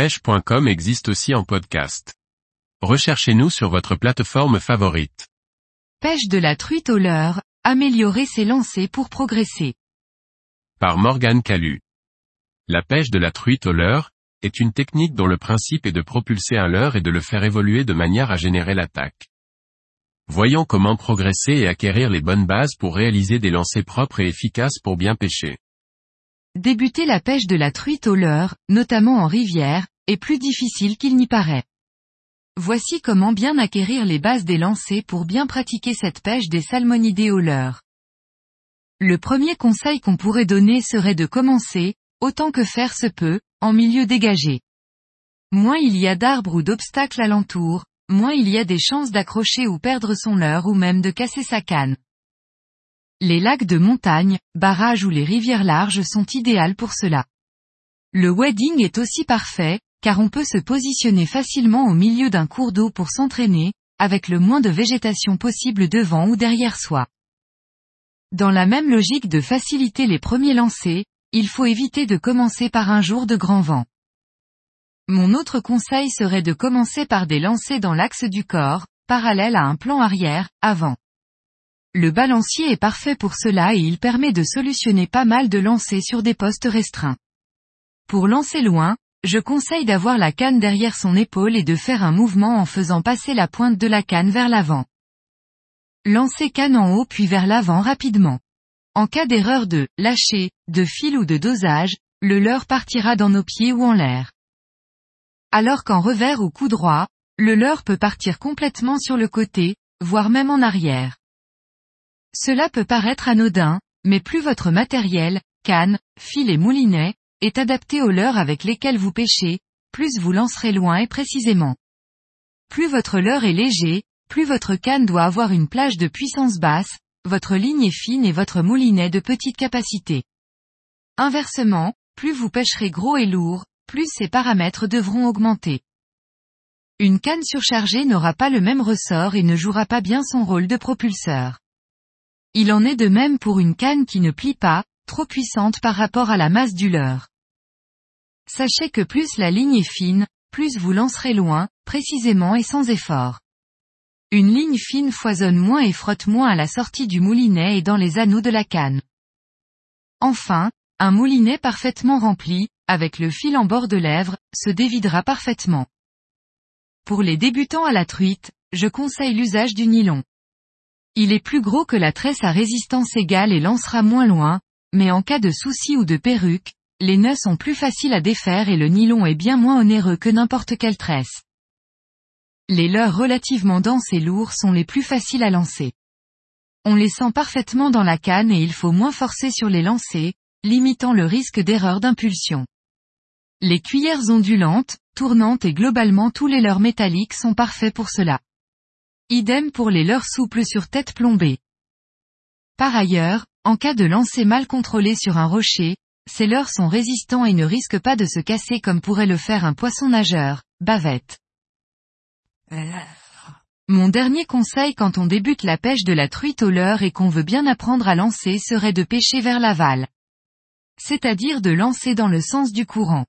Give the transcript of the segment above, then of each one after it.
pêche.com existe aussi en podcast. Recherchez-nous sur votre plateforme favorite. Pêche de la truite au leurre, améliorer ses lancers pour progresser. Par Morgane Calu. La pêche de la truite au leurre, est une technique dont le principe est de propulser un leurre et de le faire évoluer de manière à générer l'attaque. Voyons comment progresser et acquérir les bonnes bases pour réaliser des lancers propres et efficaces pour bien pêcher. Débuter la pêche de la truite au leurre, notamment en rivière, est plus difficile qu'il n'y paraît. Voici comment bien acquérir les bases des lancers pour bien pratiquer cette pêche des salmonidés au leurre. Le premier conseil qu'on pourrait donner serait de commencer, autant que faire se peut, en milieu dégagé. Moins il y a d'arbres ou d'obstacles alentour, moins il y a des chances d'accrocher ou perdre son leurre ou même de casser sa canne. Les lacs de montagne, barrages ou les rivières larges sont idéales pour cela. Le wedding est aussi parfait, car on peut se positionner facilement au milieu d'un cours d'eau pour s'entraîner, avec le moins de végétation possible devant ou derrière soi. Dans la même logique de faciliter les premiers lancers, il faut éviter de commencer par un jour de grand vent. Mon autre conseil serait de commencer par des lancers dans l'axe du corps, parallèle à un plan arrière, avant. Le balancier est parfait pour cela et il permet de solutionner pas mal de lancers sur des postes restreints. Pour lancer loin, je conseille d'avoir la canne derrière son épaule et de faire un mouvement en faisant passer la pointe de la canne vers l'avant. Lancez canne en haut puis vers l'avant rapidement. En cas d'erreur de lâcher, de fil ou de dosage, le leurre partira dans nos pieds ou en l'air. Alors qu'en revers ou coup droit, le leurre peut partir complètement sur le côté, voire même en arrière. Cela peut paraître anodin, mais plus votre matériel, canne, fil et moulinet, est adapté aux leurres avec lesquels vous pêchez, plus vous lancerez loin et précisément. Plus votre leurre est léger, plus votre canne doit avoir une plage de puissance basse, votre ligne est fine et votre moulinet de petite capacité. Inversement, plus vous pêcherez gros et lourd, plus ces paramètres devront augmenter. Une canne surchargée n'aura pas le même ressort et ne jouera pas bien son rôle de propulseur. Il en est de même pour une canne qui ne plie pas, trop puissante par rapport à la masse du leurre. Sachez que plus la ligne est fine, plus vous lancerez loin, précisément et sans effort. Une ligne fine foisonne moins et frotte moins à la sortie du moulinet et dans les anneaux de la canne. Enfin, un moulinet parfaitement rempli, avec le fil en bord de lèvre, se dévidera parfaitement. Pour les débutants à la truite, je conseille l'usage du nylon. Il est plus gros que la tresse à résistance égale et lancera moins loin, mais en cas de souci ou de perruque, les nœuds sont plus faciles à défaire et le nylon est bien moins onéreux que n'importe quelle tresse. Les leurres relativement denses et lourds sont les plus faciles à lancer. On les sent parfaitement dans la canne et il faut moins forcer sur les lancers, limitant le risque d'erreur d'impulsion. Les cuillères ondulantes, tournantes et globalement tous les leurres métalliques sont parfaits pour cela. Idem pour les leurres souples sur tête plombée. Par ailleurs, en cas de lancer mal contrôlé sur un rocher, ces leurres sont résistants et ne risquent pas de se casser comme pourrait le faire un poisson nageur, bavette. Mon dernier conseil quand on débute la pêche de la truite au leurre et qu'on veut bien apprendre à lancer serait de pêcher vers l'aval. C'est-à-dire de lancer dans le sens du courant.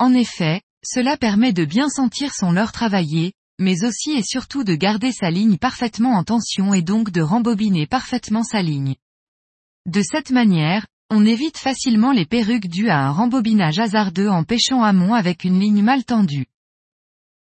En effet, cela permet de bien sentir son leurre travailler, mais aussi et surtout de garder sa ligne parfaitement en tension et donc de rembobiner parfaitement sa ligne. De cette manière, on évite facilement les perruques dues à un rembobinage hasardeux en pêchant amont avec une ligne mal tendue.